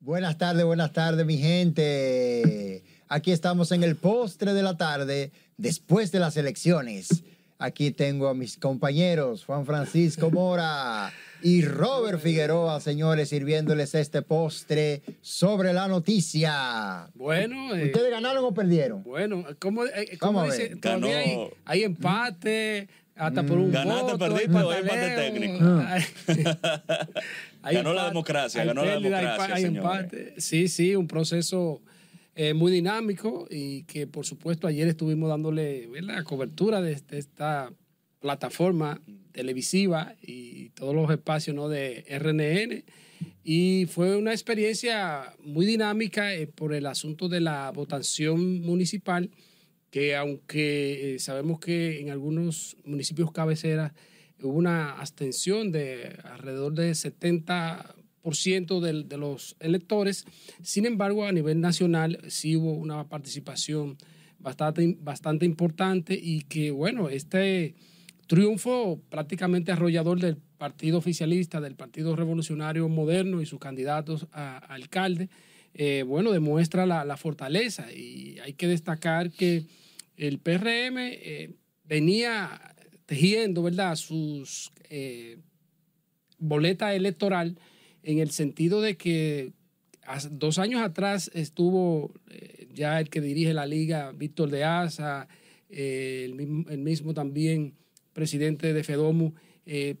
Buenas tardes, buenas tardes, mi gente. Aquí estamos en el postre de la tarde, después de las elecciones. Aquí tengo a mis compañeros, Juan Francisco Mora y Robert Figueroa, señores, sirviéndoles este postre sobre la noticia. Bueno, eh, ¿Ustedes ganaron o perdieron? bueno, ¿cómo, eh, cómo dice? ver. Todavía hay, Ganó. hay empate, hasta por un Ganaste, voto, perdiste, hay o empate técnico. Ganó la democracia, ganó la democracia, hay empate. Sí, sí, un proceso eh, muy dinámico y que por supuesto ayer estuvimos dándole ¿verdad? cobertura de, de esta plataforma televisiva y todos los espacios ¿no? de RNN. Y fue una experiencia muy dinámica eh, por el asunto de la votación municipal, que aunque eh, sabemos que en algunos municipios cabeceras hubo una abstención de alrededor de 70% del- de los electores, sin embargo a nivel nacional sí hubo una participación bastante, bastante importante y que bueno, este triunfo prácticamente arrollador del partido oficialista, del Partido Revolucionario Moderno y sus candidatos a, a alcalde, eh, bueno, demuestra la, la fortaleza. Y hay que destacar que el PRM eh, venía tejiendo, ¿verdad?, sus eh, boleta electoral en el sentido de que dos años atrás estuvo eh, ya el que dirige la liga, Víctor de Asa, eh, el, mismo, el mismo también presidente de FEDOMU, eh,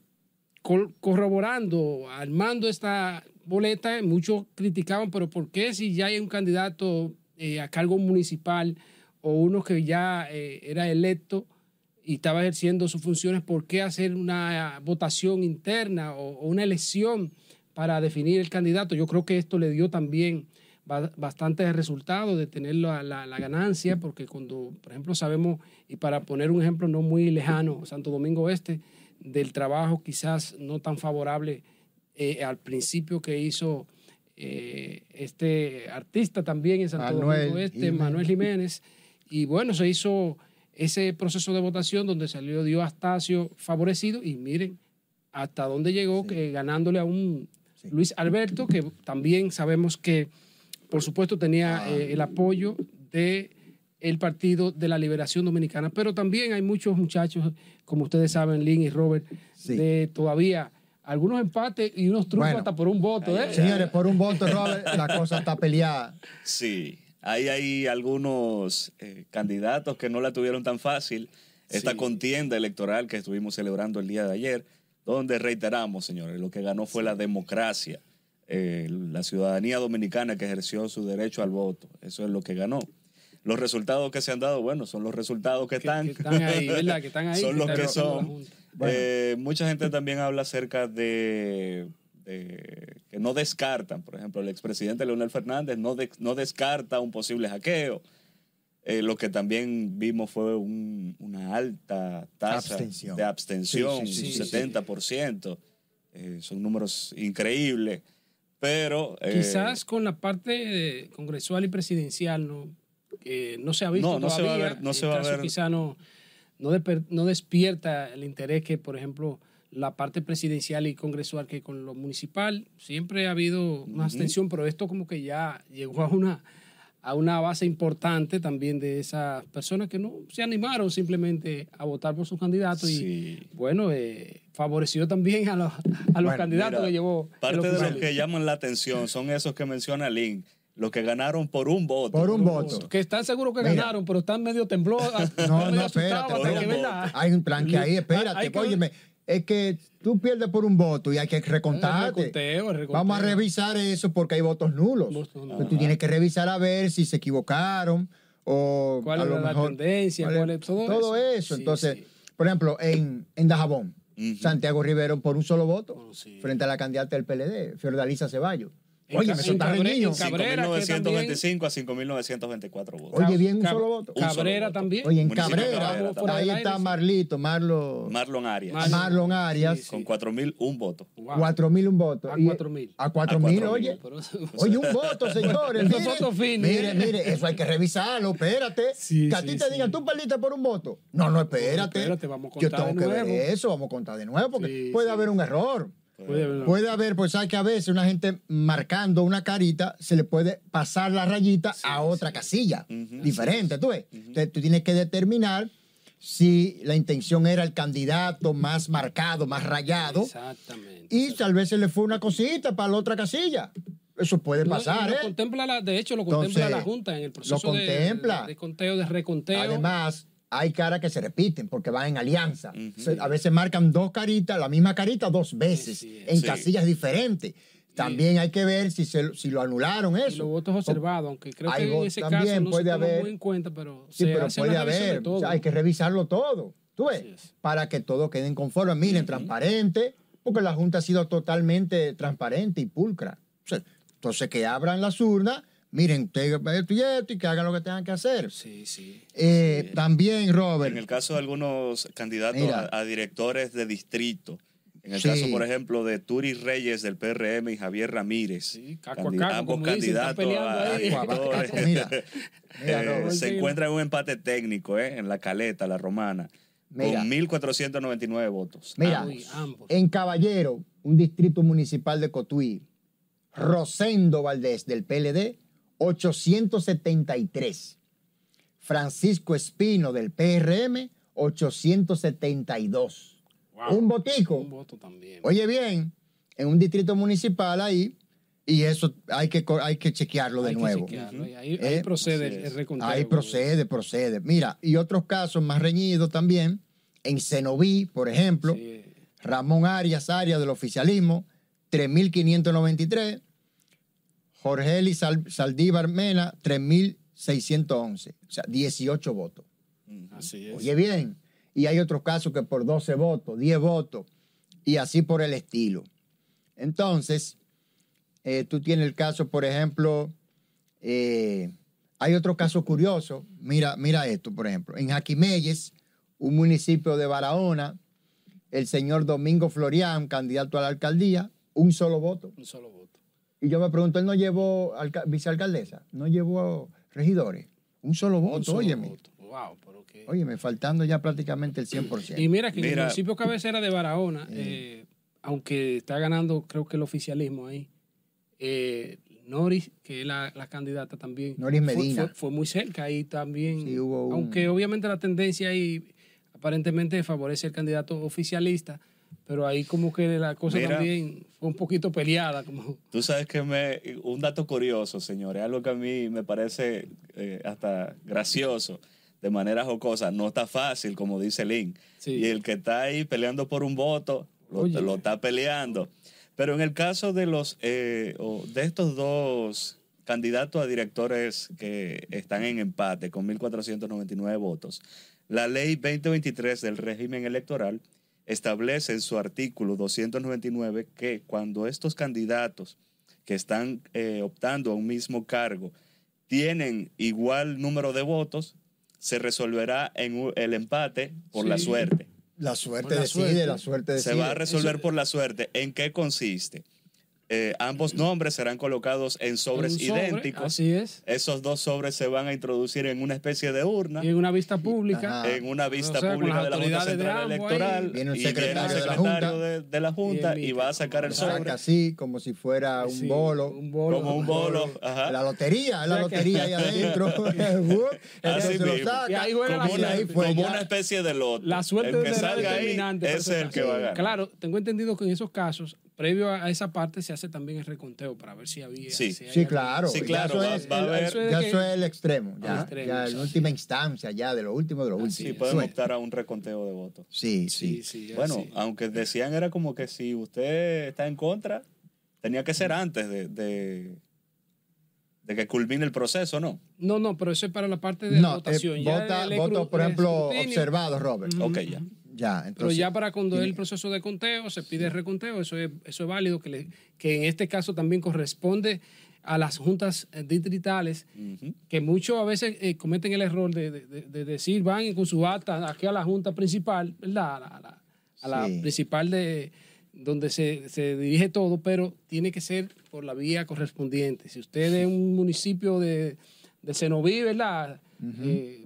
corroborando, armando esta boleta. Muchos criticaban, pero ¿por qué si ya hay un candidato a cargo municipal o uno que ya era electo y estaba ejerciendo sus funciones, ¿por qué hacer una votación interna o, o una elección para definir el candidato? Yo creo que esto le dio también ba- bastante resultado de tener la, la- la ganancia, porque cuando, por ejemplo, sabemos, y para poner un ejemplo no muy lejano, Santo Domingo Este, del trabajo quizás no tan favorable eh, al principio que hizo eh, este artista también en Santo Manuel Domingo Este, Jiménez. Manuel Jiménez, y bueno, se hizo ese proceso de votación donde salió Dio Astacio favorecido y miren hasta dónde llegó que ganándole a un Sí. Luis Alberto que también sabemos que por supuesto tenía Ah. eh, el apoyo de el Partido de la Liberación Dominicana, pero también hay muchos muchachos, como ustedes saben, Lynn y Robert, Sí. de todavía algunos empates y unos trucos Bueno. hasta por un voto, ¿eh? Señores, por un voto, Robert, la cosa está peleada. Sí, ahí hay algunos eh, candidatos que no la tuvieron tan fácil. Esta Sí. contienda electoral que estuvimos celebrando el día de ayer, donde reiteramos, señores, lo que ganó fue la democracia, eh, la ciudadanía dominicana que ejerció su derecho al voto. Eso es lo que ganó. Los resultados que se han dado, bueno, son los resultados que, están. que están ahí, ¿verdad? Que están ahí, son los que son. Bueno. Eh, mucha gente también habla acerca de, de que no descartan, por ejemplo, el expresidente Leonel Fernández no, de- no descarta un posible hackeo. Eh, lo que también vimos fue un- una alta tasa Abstención. de abstención, Sí, sí, sí, un sí. 70%. Eh, son números increíbles. Pero. eh, Quizás con la parte eh, congresual y presidencial no, no se ha visto No, no se va a ver- no El se va a caso ver. Quizá no, no, desper- no despierta el interés que, por ejemplo, la parte presidencial y congresual que con lo municipal siempre ha habido una abstención, pero esto como que ya llegó a una a una base importante también de esas personas que no se animaron simplemente a votar por sus candidatos y bueno, eh, favoreció también a los, a los Bueno, candidatos Mira, que llevó. Parte de los que llaman la atención son esos que menciona Lynn, los que ganaron por un voto. Por un voto. Que están seguros que Mira. ganaron, pero están medio temblor. No, no, espérate. Hay un plan que ahí, espérate. hay que- óyeme, es que tú pierdes por un voto y hay que El recontarte. Vamos a revisar eso porque hay votos nulos. Votos nulos. Entonces, tú tienes que revisar a ver si se equivocaron o ¿Cuál a es lo la mejor- tendencia? cuál es- cuál es- todo eso. eso. Sí, Entonces, sí. por ejemplo, en, en Dajabón. Santiago Rivero por un solo voto sí. frente a la candidata del PLD, Fiordalisa Ceballos. Oye, reñido. en Cabrera, que 5.925 a 5.924 votos. Oye, bien un Cab- solo voto. Cabrera voto. también. Oye, en Municipio de Cabrera, ahí está Marlito, Marlo, Marlon Arias, Mar- Marlon Arias, Sí, sí. con 4.001 votos. Wow. cuatro mil un voto. A Y- cuatro mil. A cuatro mil, oye. Pero- Oye, un voto, señores. Mire, votos mire, mire, eso hay que revisarlo, espérate. Sí, que a sí, ti te sí. digan, tú perdiste por un voto. No, no, espérate. espérate, vamos a Yo contar tengo de que ver eso, vamos a contar de nuevo, porque puede haber un error. Puede haber- Puede haber, pues sabes que a veces una gente marcando una carita se le puede pasar la rayita a otra casilla diferente, tú ves. Entonces tú tienes que determinar si la intención era el candidato más marcado, más rayado, Exactamente. y tal vez se le fue una cosita para la otra casilla. Eso puede pasar, lo ¿eh? contempla la- de hecho, lo contempla Entonces, la Junta en el proceso lo de- contempla. De, de conteo, de reconteo. Además, hay caras que se repiten porque van en alianza. A veces marcan dos caritas, la misma carita dos veces, Sí, sí, en sí. casillas diferentes. También hay que ver si, se, si lo anularon y eso. los votos observados, aunque creo Hay que en ese también, caso no puede se toma haber- muy en cuenta, pero Sí, se pero hace puede una revisión de haber. todo. o sea, hay que revisarlo todo. ¿Tú ves? Para que todo queden conforme. Miren, transparente, porque la Junta ha sido totalmente transparente y pulcra. O sea, entonces, que abran las urnas, miren, usted esto y esto, y que hagan lo que tengan que hacer. Sí, sí. Eh, También, Robert. En el caso de algunos candidatos Mira. a, a directores de distrito, en el Sí. caso, por ejemplo, de Turi Reyes del PRM y Javier Ramírez, Sí, caco caco, ambos dicen, candidatos a, a directores, mira. Mira, eh, se encuentra en un empate técnico eh, en la caleta, la romana, Mira. con 1.499 votos. Mira, ambos. en Caballero, un distrito municipal de Cotuí, Rosendo Valdés del PLD, 873. Francisco Espino del PRM, 872. Wow. Un botico. Un voto también. Oye bien, en un distrito municipal ahí, y eso hay que, hay que chequearlo de Hay que nuevo. chequearlo, y Ahí, Eh, procede el, reconteo. Ahí procede, procede. Mira, y otros casos más reñidos también, en Cenoví, por ejemplo, Sí. Ramón Arias, Arias del oficialismo, 3.593. Jorge Eli Sal- Saldívar Mena, 3.611. O sea, 18 votos. Así es. Oye bien, y hay otros casos que por 12 votos, 10 votos, y así por el estilo. Entonces, eh, tú tienes el caso, por ejemplo, eh, hay otro caso curioso, mira, mira esto, por ejemplo, en Jaquimelles, un municipio de Barahona, el señor Domingo Florián, candidato a la alcaldía, un solo voto. Un solo voto. Y yo me pregunto, él no llevó alca- vicealcaldesa, no llevó regidores, un solo voto, Un solo óyeme. voto. Wow, pero Óyeme, faltando ya prácticamente el 100%. Y mira que en el municipio cabecera de Barahona, eh, aunque está ganando creo que el oficialismo ahí, eh, Noris, que es la, la candidata también. Noris fue- Medina. Fue, fue muy cerca ahí también. Sí, hubo un- Aunque obviamente la tendencia ahí aparentemente favorece al candidato oficialista, pero ahí como que la cosa Mira. también fue un poquito peleada. Como, Tú sabes que me, un dato curioso, señores, algo que a mí me parece eh, hasta gracioso, de manera jocosa, no está fácil, como dice. Sí. Y el que está ahí peleando por un voto, lo, está peleando. Pero en el caso de los eh, de estos dos candidatos a directores que están en empate con 1.499 votos, la ley 2023 del régimen electoral establece en su artículo 299 que cuando estos candidatos que están eh, optando a un mismo cargo tienen igual número de votos, se resolverá en el empate por la suerte. La suerte la decide, suerte. la suerte decide. Se va a resolver Eso- por la suerte. ¿En qué consiste? Eh, ambos nombres serán colocados en sobres sobre, idénticos. Así es. Esos dos sobres se van a introducir en una especie de urna, Y en una vista pública. Ajá. en una vista O sea, con pública de la Junta de Central ahí. Electoral. Viene un y secretario viene de el la secretario Junta. de, de la Junta y va a sacar el Lo saca sobre. así, como si fuera un Sí, bolo. un bolo. Como un bolo. Ajá. La lotería, la O sea que- lotería ahí adentro. Así se lo saca. Y ahí juega la Como y una, ahí suerte. fue como ya. una especie de loto. La suerte el que será salga ahí, determinante. ese es el perfecto. que va a ganar. Claro, tengo entendido que en esos casos, previo a esa parte, se hace también el reconteo para ver si había. Sí. si Sí, claro. Sí, Ya claro, eso va- es- va el- Eso es Ya que- eso es el extremo. Ya, extremo, ya sí. en última instancia, ya de lo último de lo último. Sí, pueden optar a un reconteo de votos. Sí, Sí, sí. sí. Bueno, aunque decían era como que si usted está en contra, tenía que ser antes de, de, de que culmine el proceso, ¿no? No, no, pero eso es para la parte de No, eh, votación. Ya vota, el voto, por ejemplo, escrutinio, observado, Robert. Ujú. Ok, ya. Ya, Pero ya para cuando es el proceso de conteo, se pide el reconteo, eso es, eso es válido, que, le- que en este caso también corresponde a las juntas eh, distritales, que muchos a veces eh, cometen el error de, de- de- de decir, van con su acta aquí a la junta principal, ¿verdad? A la, a la- a la Sí. principal de donde se, se dirige todo, pero tiene que ser por la vía correspondiente. Si usted es un municipio de, de Cenoví, ¿verdad? Eh,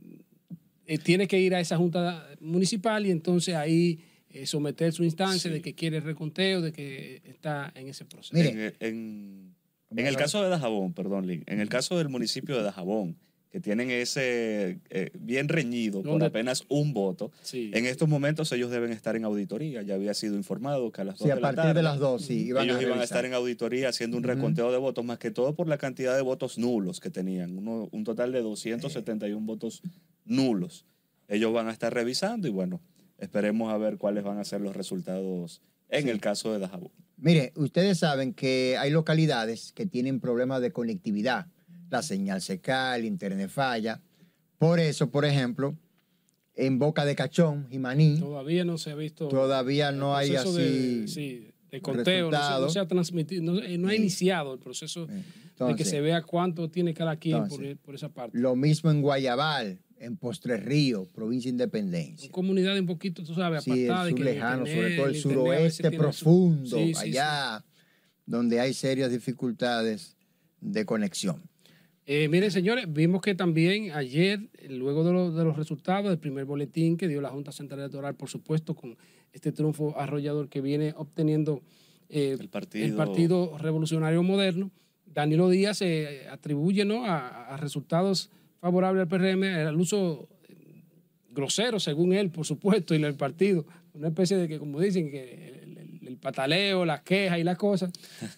eh, tiene que ir a esa junta municipal y entonces ahí eh, someter su instancia de que quiere reconteo, de que está en ese proceso. Mire. En, en- en el caso de Dajabón, perdón, Lin, en el caso del municipio de Dajabón, que tienen ese eh, bien reñido por ¿Dónde? apenas un voto, Sí. en estos momentos ellos deben estar en auditoría. Ya había sido informado que a las dos Sí, a de la partir tarde de las dos, sí. Iban ellos a iban a estar en auditoría haciendo un reconteo de votos, más que todo por la cantidad de votos nulos que tenían, uno- un total de 271 votos nulos. Ellos van a estar revisando y bueno, esperemos a ver cuáles van a ser los resultados en Sí. el caso de Dajabón. Mire, ustedes saben que hay localidades que tienen problemas de conectividad. La señal se cae, el internet falla. Por eso, por ejemplo, en Boca de Cachón, Jimaní, Todavía no se ha visto. todavía no hay así. De, sí, de conteo, no se, no resultados. se ha transmitido, no, eh, no ha Sí. iniciado el proceso de que se vea cuánto tiene cada quien por, entonces, por esa parte. Lo mismo en Guayabal, en Postre Río, provincia Independencia. comunidades un poquito, tú sabes, Sí, el sur lejano, internet- sobre todo el, suroeste su- profundo, Sí, sí, sí. allá donde hay serias dificultades de conexión. Eh, miren, señores, vimos que también ayer, luego de, lo- de los resultados del primer boletín que dio la Junta Central Electoral, por supuesto, con este triunfo arrollador que viene obteniendo eh, El partido- el Partido Revolucionario Moderno, Danilo Díaz se atribuye ¿no? a, a resultados favorables al PRM, al uso eh, grosero, según él, por supuesto, y el partido, una especie de que, como dicen, que el, el- el pataleo, las quejas y las cosas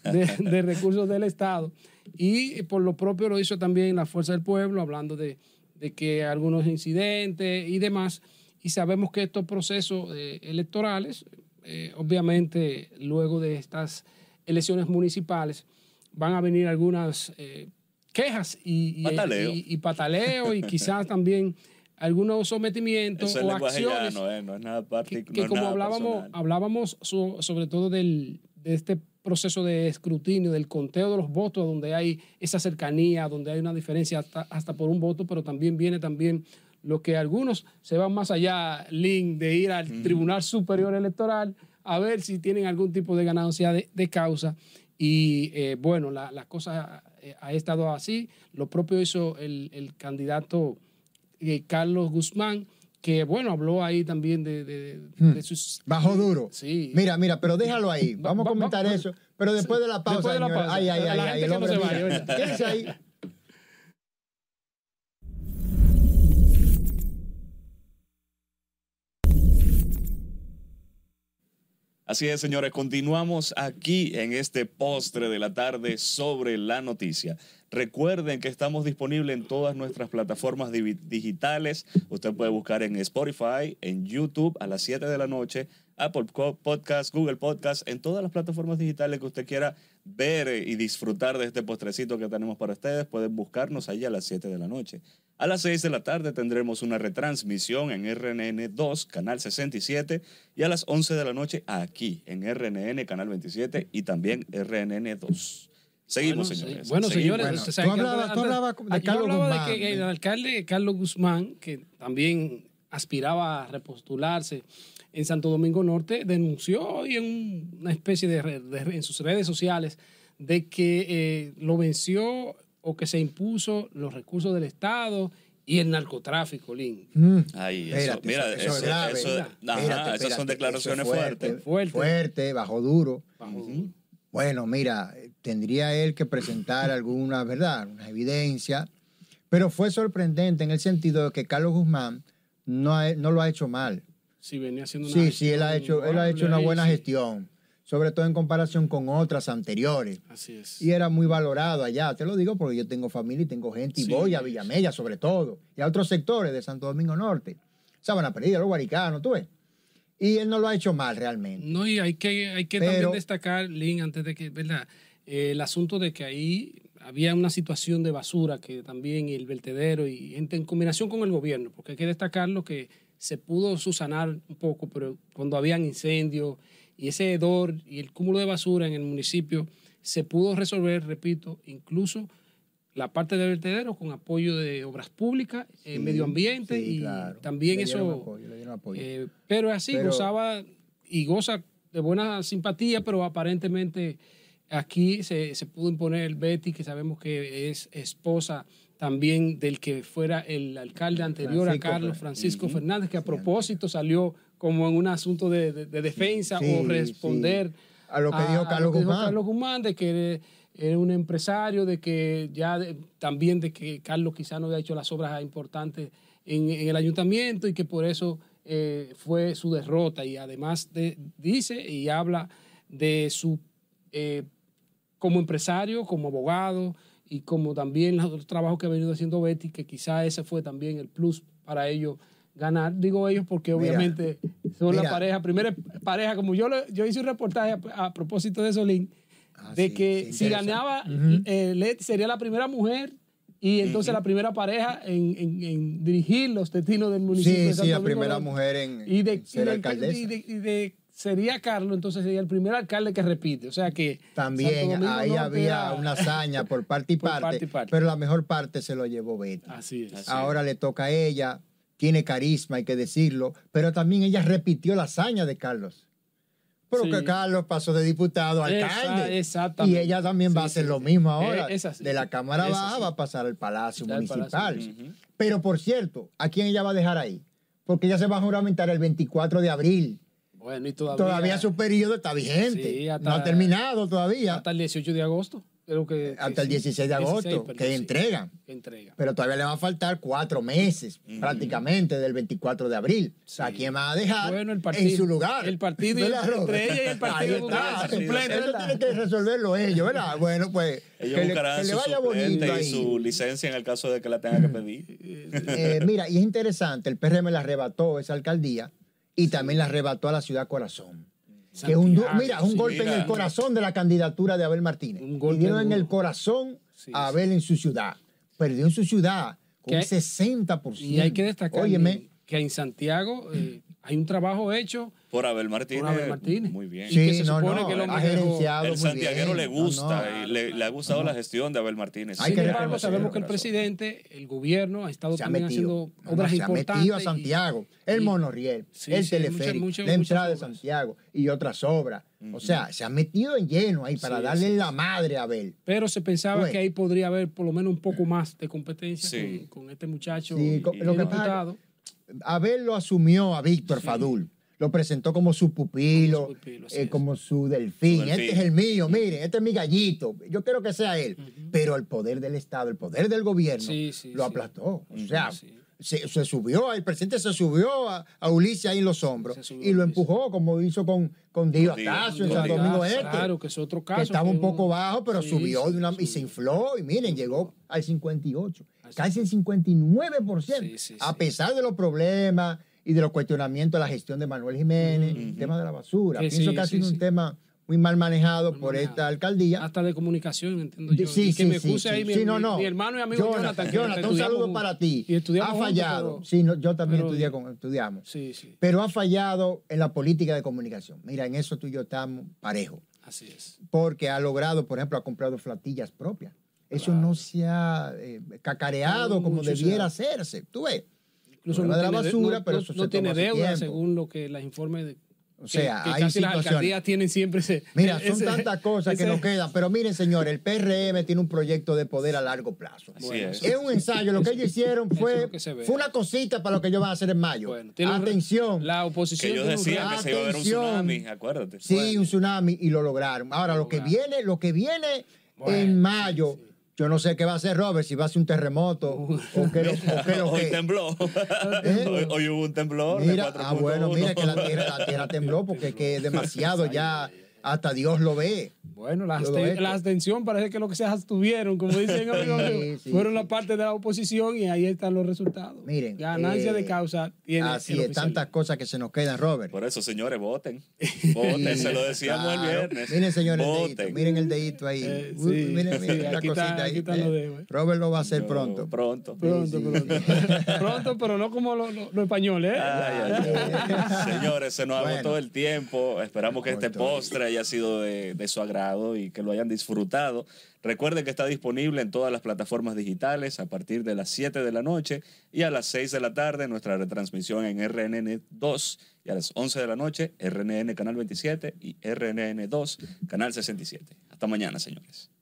de, de recursos del Estado. Y por lo propio lo hizo también la Fuerza del Pueblo, hablando de, de que algunos incidentes y demás. Y sabemos que estos procesos eh, electorales, eh, obviamente luego de estas elecciones municipales, van a venir algunas eh, quejas y, y- Pataleo. y- y pataleo y quizás también algunos sometimientos Eso o acciones no es nada que, como hablábamos, hablábamos so- sobre todo del, de este proceso de escrutinio, del conteo de los votos, donde hay esa cercanía, donde hay una diferencia hasta, hasta por un voto, pero también viene también lo que algunos se van más allá, Link, de ir al Tribunal Superior Electoral a ver si tienen algún tipo de ganancia de, de causa. Y eh, bueno, la, la cosa eh, ha estado así. Lo propio hizo el, el candidato eh, Carlos Guzmán, que bueno, habló ahí también de, de- de sus... Bajo duro. Sí. Mira, mira, pero déjalo ahí. Va- Vamos a comentar va- eso. Pero después de la pausa, Después de la pausa. Ay, ay, ay, ay, no se vaya, oye. Quédense ahí. Así es, señores, continuamos aquí en este postre de la tarde sobre la noticia. Recuerden que estamos disponibles en todas nuestras plataformas di- digitales. Usted puede buscar en Spotify, en YouTube a las 7 de la noche, Apple Podcast, Google Podcast, en todas las plataformas digitales que usted quiera ver eh, y disfrutar de este postrecito que tenemos para ustedes. Pueden buscarnos ahí a las 7 de la noche. A las 6 de la tarde tendremos una retransmisión en RNN2, Canal 67, y a las 11 de la noche aquí en RNN, Canal 27 y también RNN2. Seguimos, Bueno, señores. sí. Bueno, Seguimos. señores, Bueno, usted sabe tú que hablabas- tú hablabas de antes- yo Carlos hablaba Guzmán, de que el alcalde Carlos Guzmán, que también aspiraba a repostularse en Santo Domingo Norte, denunció hoy en un- una especie de, red- de- en sus redes sociales de que eh, lo venció o que se impuso los recursos del Estado y el narcotráfico, Lin. Mm. Ahí, eso, Espérate, mira, eso- eso eso, es grave. eso- Mira, ajá, Espérate, esas son declaraciones fuertes. Fuerte. Fuerte, bajo duro. Bajo- Bueno, mira, tendría él que presentar alguna, ¿verdad? Una evidencia. Pero fue sorprendente en el sentido de que Carlos Guzmán no, ha- no lo ha hecho mal. Sí, venía haciendo una Sí, sí, él ha hecho, él ha hecho una buena sí. gestión, sobre todo en comparación con otras anteriores. Así es. Y era muy valorado allá, te lo digo porque yo tengo familia y tengo gente y Sí. voy a Villamella sobre todo, y a otros sectores de Santo Domingo Norte. Sabana Perdida, los Guaricanos, tú ves. Y él no lo ha hecho mal realmente. No, y hay que, hay que Pero- también destacar, Lin, antes de que, ¿verdad? Eh, el asunto de que ahí había una situación de basura que también el vertedero y en, en combinación con el gobierno, porque hay que destacarlo que se pudo susanar un poco, pero cuando habían incendios y ese hedor y el cúmulo de basura en el municipio se pudo resolver, repito, incluso la parte del vertedero con apoyo de obras públicas, eh, medio ambiente sí, y claro. también Le dieron eso apoyo, le dieron apoyo. eh, pero es así, Pero- gozaba y goza de buena simpatía, pero aparentemente aquí se, se pudo imponer Betty, que sabemos que es esposa también del que fuera el alcalde anterior Francisco a Carlos, Francisco. Fernández, que a propósito salió como en un asunto de, de- de defensa Sí, o responder sí. A lo que dijo Carlos lo que dijo Guzmán. Carlos Guzmán, de que era un empresario, de que ya de- también de que Carlos quizá no había hecho las obras importantes en, en el ayuntamiento y que por eso eh, fue su derrota. Y además de- dice y habla de su eh, como empresario, como abogado y como también los otros trabajos que ha venido haciendo Betty, que quizá ese fue también el plus para ellos ganar. Digo ellos porque Mira, obviamente son la pareja, primera pareja, como yo, le- yo hice un reportaje a, a propósito de Solín, Ah, de sí, que si ganaba, eh, Leti sería la primera mujer y entonces la primera pareja en, en- en dirigir los destinos del municipio. Sí, de sí, la Domingo primera Norte. mujer en, Y de, en ser y de- alcaldesa. y de- y de- sería Carlos, entonces sería el primer alcalde que repite. O sea que. También ahí había una hazaña por parte y Por parte, parte y parte. pero la mejor parte se lo llevó Betty. Así es. Así Ahora le toca a ella, tiene carisma, hay que decirlo, pero también ella repitió la hazaña de Carlos. Pero Sí. que Carlos pasó de diputado a alcalde. exactamente. Y ella también va a hacer sí, lo sí. mismo Eh, ahora. es así. de la Cámara Es Baja así. va a pasar al Palacio Al Municipal. Palacio. Pero por cierto, ¿a quién ella va a dejar ahí? Porque ella se va a juramentar el 24 de abril. Bueno, y todavía. Todavía su periodo está vigente. Sí, hasta- no ha terminado todavía. Hasta el 18 de agosto. Creo que, hasta el que 16 de 16, agosto, perdón, que sí, entregan. que entrega. Pero todavía le va a faltar cuatro meses, prácticamente, del 24 de abril. O sea, Sí. ¿quién va a dejar Bueno, el partido- en su lugar? el partido y- ¿Verdad, Robert? entre ella y el partido Ahí está. su suplente, Eso tiene que resolverlo ellos, ¿verdad? Bueno, pues Ellos que le, que vaya bonito y su licencia en el caso de que la tenga que pedir. Eh, mira, y es interesante, el PRM le arrebató esa alcaldía y también la arrebató a la ciudad corazón. Que es un, mira, sí, golpe en el corazón de la candidatura de Abel Martínez. Un y golpe dieron en el corazón Sí, a. Abel en su ciudad. Perdió en su ciudad con un 60%. Y hay que destacar Óyeme, que en Santiago eh, hay un trabajo hecho Por Abel Martínez. Por Abel Martínez. Muy bien. Y que sí, se no, supone no, que el hombre ha dejó- gerenciado El muy santiaguero le gusta no. y le, le ha gustado la gestión de Abel Martínez. Hay Sin que embargo, sabemos que el presidente, el gobierno, ha estado se ha también metido. haciendo No, no, obras se ha importantes. metido a y- Santiago, el monorriel, Sí, el sí, teleférico, muchas- muchas- la entrada de. Santiago y otras obras. O sea, se ha metido en lleno ahí para Sí, darle sí, la madre a Abel. Pero se pensaba que ahí podría haber por lo menos un poco más de competencia Sí. con, con este muchacho Sí, y- lo que. Abel lo asumió a Víctor Fadul. Lo presentó como su pupilo, Como su pupilo, eh, es. como su delfín. Este es el mío, miren, este es mi gallito. Yo quiero que sea él. Pero el poder del Estado, el poder del gobierno, Sí, sí, lo aplastó. O sea, se, se subió, el presidente se subió a, a Ulises ahí en los hombros y lo empujó como hizo con, con Dio Astacio en San. Domingo Este. Claro, que es otro caso. que estaba que un poco bajo, pero Sí, subió sí, y se infló. Y miren, llegó al 58, Casi el 59%, Sí, sí, a pesar de los problemas y de los cuestionamientos de la gestión de Manuel Jiménez, el tema de la basura. Que Pienso que ha sido un tema muy mal manejado por manejado. esta alcaldía. Hasta de comunicación, entiendo yo. sí, y que sí, me sí, puse sí. ahí mi, Sí, no, mi- no. mi hermano y amigo Jonathan. Jonathan, que Jonathan, un saludo juntos. para ti. Y ha juntos, fallado. pero- Sí, no, yo también pero- estudié con, estudiamos. Sí, sí, Pero ha fallado en la política de comunicación. Mira, en eso tú y yo estamos parejos. así es. porque ha logrado, por ejemplo, ha comprado flotillas propias. Eso no se ha eh, cacareado No, como debiera ha- hacerse. Tú ves. Incluso Problema de la basura, no, pero no- eso se no tiene toma deuda, tiempo. según lo que las informes de. O sea, que, que hay casi las situaciones. alcaldías tienen siempre ese. Mira, son ese- tantas cosas que nos quedan. Pero miren, señores, el PRM tiene un proyecto de poder a largo plazo. Bueno, es. Es un ensayo. Lo que ellos hicieron fue, fue una cosita para lo que ellos van a hacer en mayo. Bueno, tiene un re- Atención. La oposición. Que ellos decían que se iba a ver un Atención. tsunami, acuérdate. Sí, un tsunami y lo lograron. Ahora, lo que lograron. viene, lo que viene Bueno, en mayo, yo no sé qué va a hacer Robert, si va a ser un terremoto o o qué lo Hoy tembló. ¿Eh? Hoy, hoy hubo un temblor. de Mira, ah, bueno, 4.1. mira que la tierra, la tierra tembló porque es que es demasiado ya, hasta Dios lo ve. Bueno, la, la abstención parece que lo que se abstuvieron, como dicen amigos Sí, fueron sí. la parte de la oposición y ahí están los resultados. Miren, Ganancia eh, de causa tiene Así es, tantas cosas que se nos quedan, Robert. Por eso, señores, voten. Voten, se lo decíamos el viernes. Miren, señores, el dedito, Voten. miren el dedito ahí. Eh, miren, sí, miren la aquí está- cosita ahí. eh. eh. Robert lo va a hacer Yo- pronto. Pronto. Pronto, Sí, sí. pronto. pronto, pero no como los españoles. ¿eh? Ay, ay, ay. Señores, se nos Bueno. agotó el tiempo. Esperamos que este postre haya sido de, de su agrado y que lo hayan disfrutado. Recuerden que está disponible en todas las plataformas digitales a partir de las 7 de la noche y a las 6 de la tarde nuestra retransmisión en RNN 2 y a las 11 de la noche RNN Canal 27 y RNN 2 Canal 67. Hasta mañana, señores.